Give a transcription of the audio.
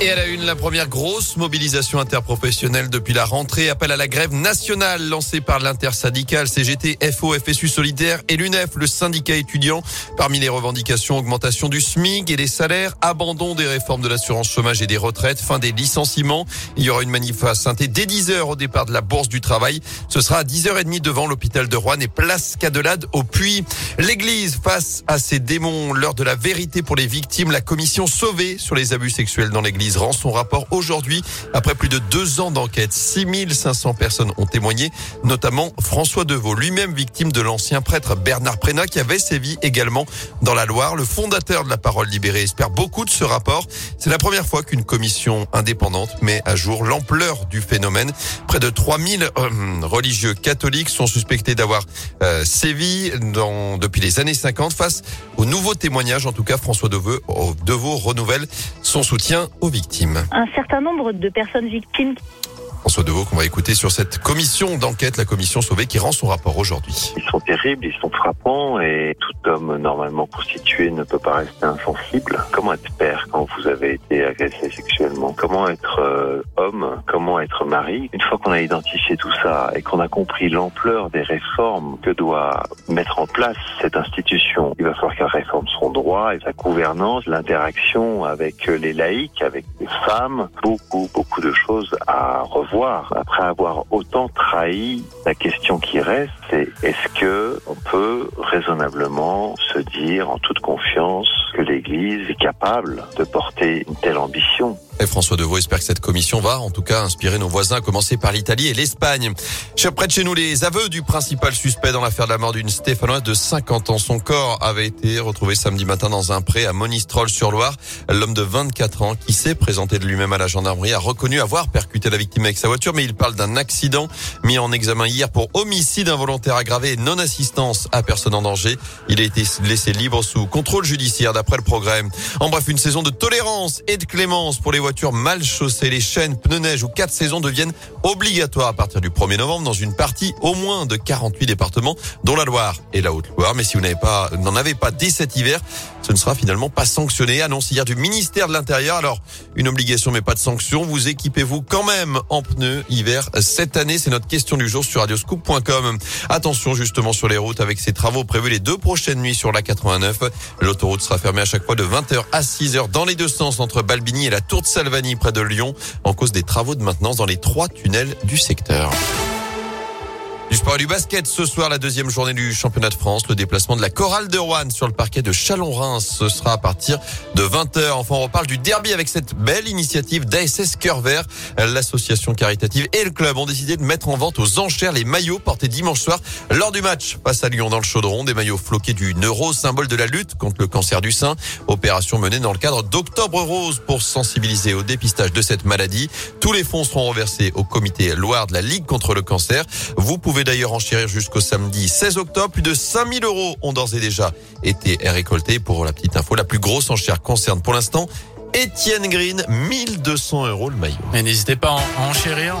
Et elle a une, la première grosse mobilisation interprofessionnelle depuis la rentrée. Appel à la grève nationale lancée par l'intersyndicale CGT, FO, FSU Solidaire et l'UNEF, le syndicat étudiant. Parmi les revendications, augmentation du SMIC et des salaires, abandon des réformes de l'assurance chômage et des retraites, fin des licenciements. Il y aura une manif à dès 10h au départ de la Bourse du Travail. Ce sera à 10h30 devant l'hôpital de Rouen et place Cadelade au Puy. L'église face à ces démons, l'heure de la vérité pour les victimes, la commission sauvée sur les abus sexuels dans l'église rend son rapport aujourd'hui. Après plus de deux ans d'enquête, 6500 personnes ont témoigné, notamment François Deveau, lui-même victime de l'ancien prêtre Bernard Prénat qui avait sévi également dans la Loire. Le fondateur de la Parole libérée espère beaucoup de ce rapport. C'est la première fois qu'une commission indépendante met à jour l'ampleur du phénomène. Près de 3000 euh, religieux catholiques sont suspectés d'avoir euh, sévi depuis les années 50 face aux nouveaux témoignages. En tout cas, François Deveau, Deveau renouvelle son soutien aux victimes. Un certain nombre de personnes victimes. François Deveau qu'on va écouter sur cette commission d'enquête, la commission Sauvée, qui rend son rapport aujourd'hui. Ils sont terribles, ils sont frappants et tout homme normalement constitué ne peut pas rester insensible. Comment être père quand vous avez été agressé sexuellement? Comment être euh, homme? Comment être mari? Une fois qu'on a identifié tout ça et qu'on a compris l'ampleur des réformes que doit mettre en place cette institution, il va falloir qu'elle réforme et sa gouvernance, l'interaction avec les laïcs, avec les femmes, beaucoup, beaucoup de choses à revoir. Après avoir autant trahi, la question qui reste, c'est est-ce que on peut raisonnablement se dire en toute confiance que l'Église est capable de porter une telle ambition et François Deveau espère que cette commission va, en tout cas, inspirer nos voisins, à commencer par l'Italie et l'Espagne. Près de chez nous, les aveux du principal suspect dans l'affaire de la mort d'une Stéphanoise de 50 ans. Son corps avait été retrouvé samedi matin dans un pré à Monistrol-sur-Loire. L'homme de 24 ans, qui s'est présenté de lui-même à la gendarmerie, a reconnu avoir percuté la victime avec sa voiture, mais il parle d'un accident mis en examen hier pour homicide involontaire aggravé et non-assistance à personne en danger. Il a été laissé libre sous contrôle judiciaire d'après le programme. En bref, une saison de tolérance et de clémence pour les voitures mal chaussées. Les chaînes, pneus neige ou quatre saisons deviennent obligatoires à partir du 1er novembre dans une partie au moins de 48 départements, dont la Loire et la Haute-Loire. Mais si vous n'avez pas, n'en avez pas dès cet hiver, ce ne sera finalement pas sanctionné. Annonce hier du ministère de l'Intérieur. Alors, une obligation mais pas de sanction. Vous équipez-vous quand même en pneus hiver cette année? C'est notre question du jour sur radioscoop.com. Attention justement sur les routes avec ces travaux prévus les deux prochaines nuits sur la 89. L'autoroute sera fermée à chaque fois de 20h à 6h dans les deux sens entre Balbini et la Tour de Salvani près de Lyon en cause des travaux de maintenance dans les trois tunnels du secteur. Du sport et du basket, ce soir, la deuxième journée du championnat de France, le déplacement de la chorale de Rouen sur le parquet de Chalon-Reims. Ce sera à partir de 20h. Enfin, on reparle du derby avec cette belle initiative d'ASS Cœur Vert. L'association caritative et le club ont décidé de mettre en vente aux enchères les maillots portés dimanche soir lors du match face à Lyon dans le chaudron. Des maillots floqués du neuro, symbole de la lutte contre le cancer du sein. Opération menée dans le cadre d'Octobre Rose pour sensibiliser au dépistage de cette maladie. Tous les fonds seront reversés au comité Loire de la Ligue contre le cancer. Vous pouvez d'ailleurs enchérir jusqu'au samedi 16 octobre. Plus de 5000 euros ont d'ores et déjà été récoltés. Pour la petite info, la plus grosse enchère concerne pour l'instant Étienne Green, 1200 euros le maillot. Mais n'hésitez pas à enchérir.